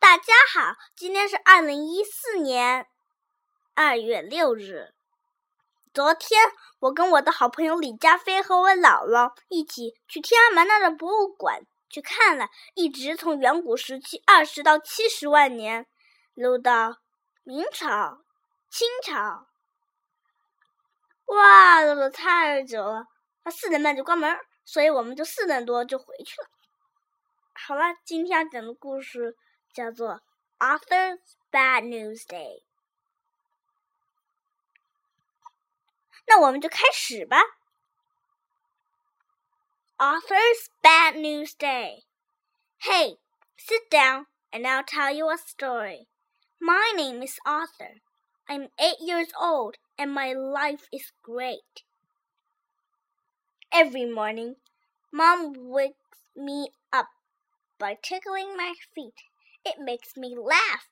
大家好，今天是二零一四年二月六日。昨天，我跟我的好朋友李佳飞和我姥姥一起去天安门那的博物馆去看了，一直从远古时期二十到七十万年，溜到明朝、清朝。哇，溜的太久了，他四点半就关门，所以我们就四点多就回去了。好了，今天要讲的故事叫做《Arthur's Bad News Day》。那我们就开始吧。Arthur's Bad News Day. Hey, sit down and I'll tell you a story. My name is Arthur. I'm eight years old and my life is great. Every morning, Mom wakes me up by tickling my feet it makes me laugh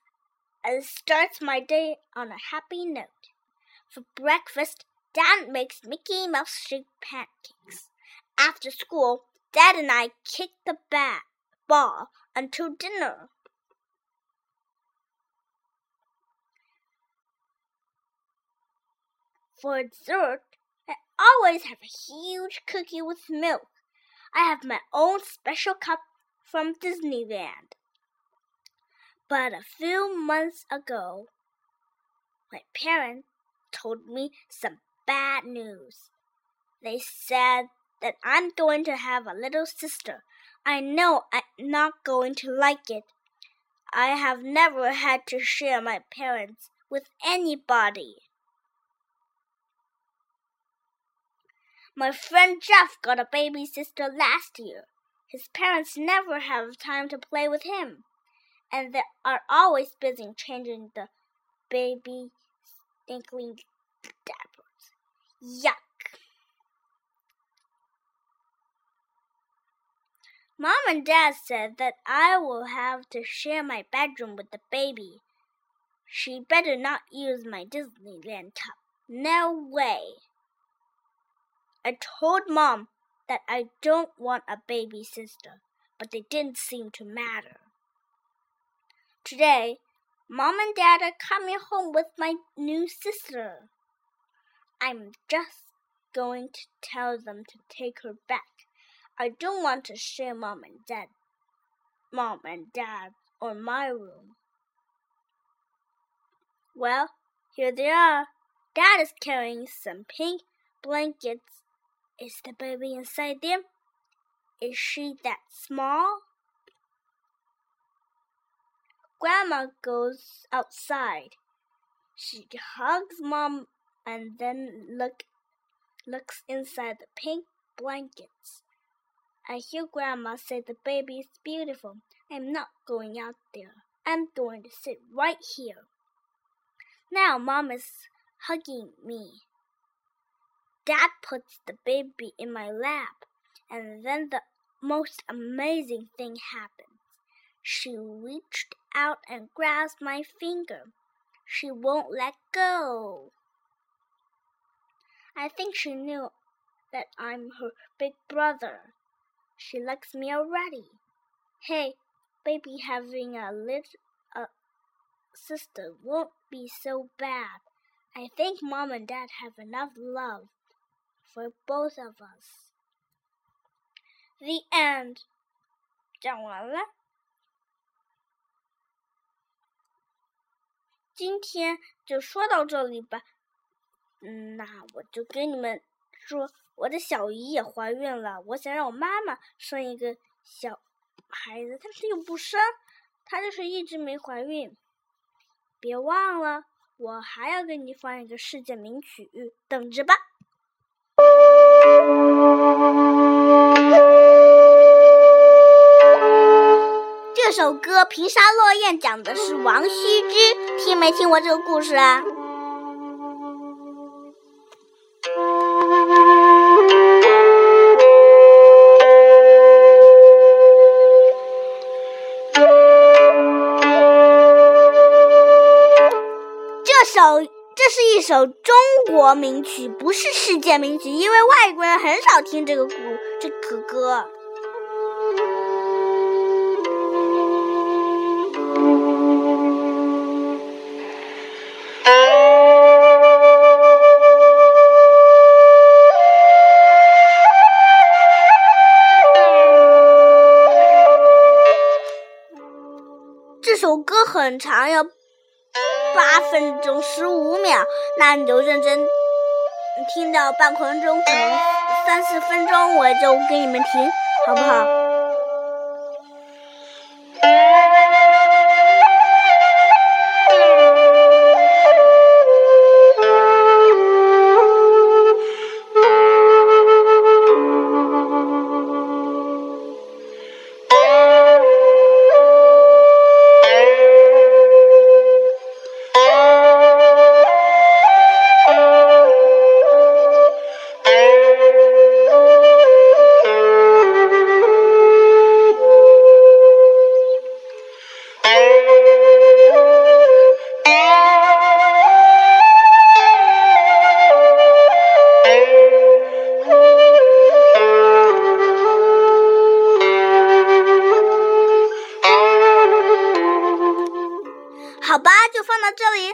and starts my day on a happy note. For breakfast, Dad makes Mickey Mouse shaped pancakes. After school, Dad and I kick the bat ball until dinner. For dessert, I always have a huge cookie with milk. I have my own special cup from Disneyland. But a few months ago, my parents told me some bad news. They said that I'm going to have a little sister. I know I'm not going to like it. I have never had to share my parents with anybody. My friend Jeff got a baby sister last year. His parents never have time to play with him, and they are always busy changing the baby stinkling diapers. Yuck! Mom and Dad said that I will have to share my bedroom with the baby. She better not use my Disneyland tub. No way. I told Mom that I don't want a baby sister, but they didn't seem to matter. Today, Mom and Dad are coming home with my new sister. I'm just going to tell them to take her back. I don't want to share Mom and Dad, Mom and Dad, or my room. Well, here they are. Dad is carrying some pink blankets is the baby inside them? Is she that small? Grandma goes outside. She hugs Mom and then look, looks inside the pink blankets. I hear Grandma say the baby is beautiful. I'm not going out there. I'm going to sit right here. Now Mom is hugging me. Dad puts the baby in my lap, and then the most amazing thing happens. She reached out and grasped my finger. She won't let go. I think she knew that I'm her big brother. She likes me already. Hey, baby having a little a sister won't be so bad. I think mom and dad have enough love for both of us. The end. 讲完了。 今天就说到这里吧。嗯，那我就跟你们说，我的小姨也怀孕了。我想让我妈妈生一个小孩子，但是又不生，她就是一直没怀孕。别忘了，我还要给你放一个世界名曲，等着吧。这首歌《平沙落雁》讲的是王羲之，听没听过这个故事啊？这首这是一首中国名曲，不是世界名曲，因为外国人很少听这个古这个歌。歌很长，要八分钟十五秒，那你就认真听到半分钟，可能三四分钟，我就给你们停，好不好？好吧，就放到这里。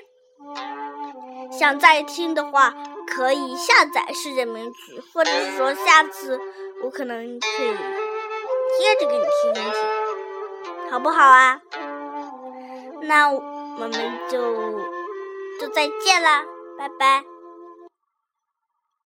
想再听的话，可以下载世界名曲，或者是说下次我可能可以接着给你听一听，好不好啊？那我们就就再见啦，拜拜。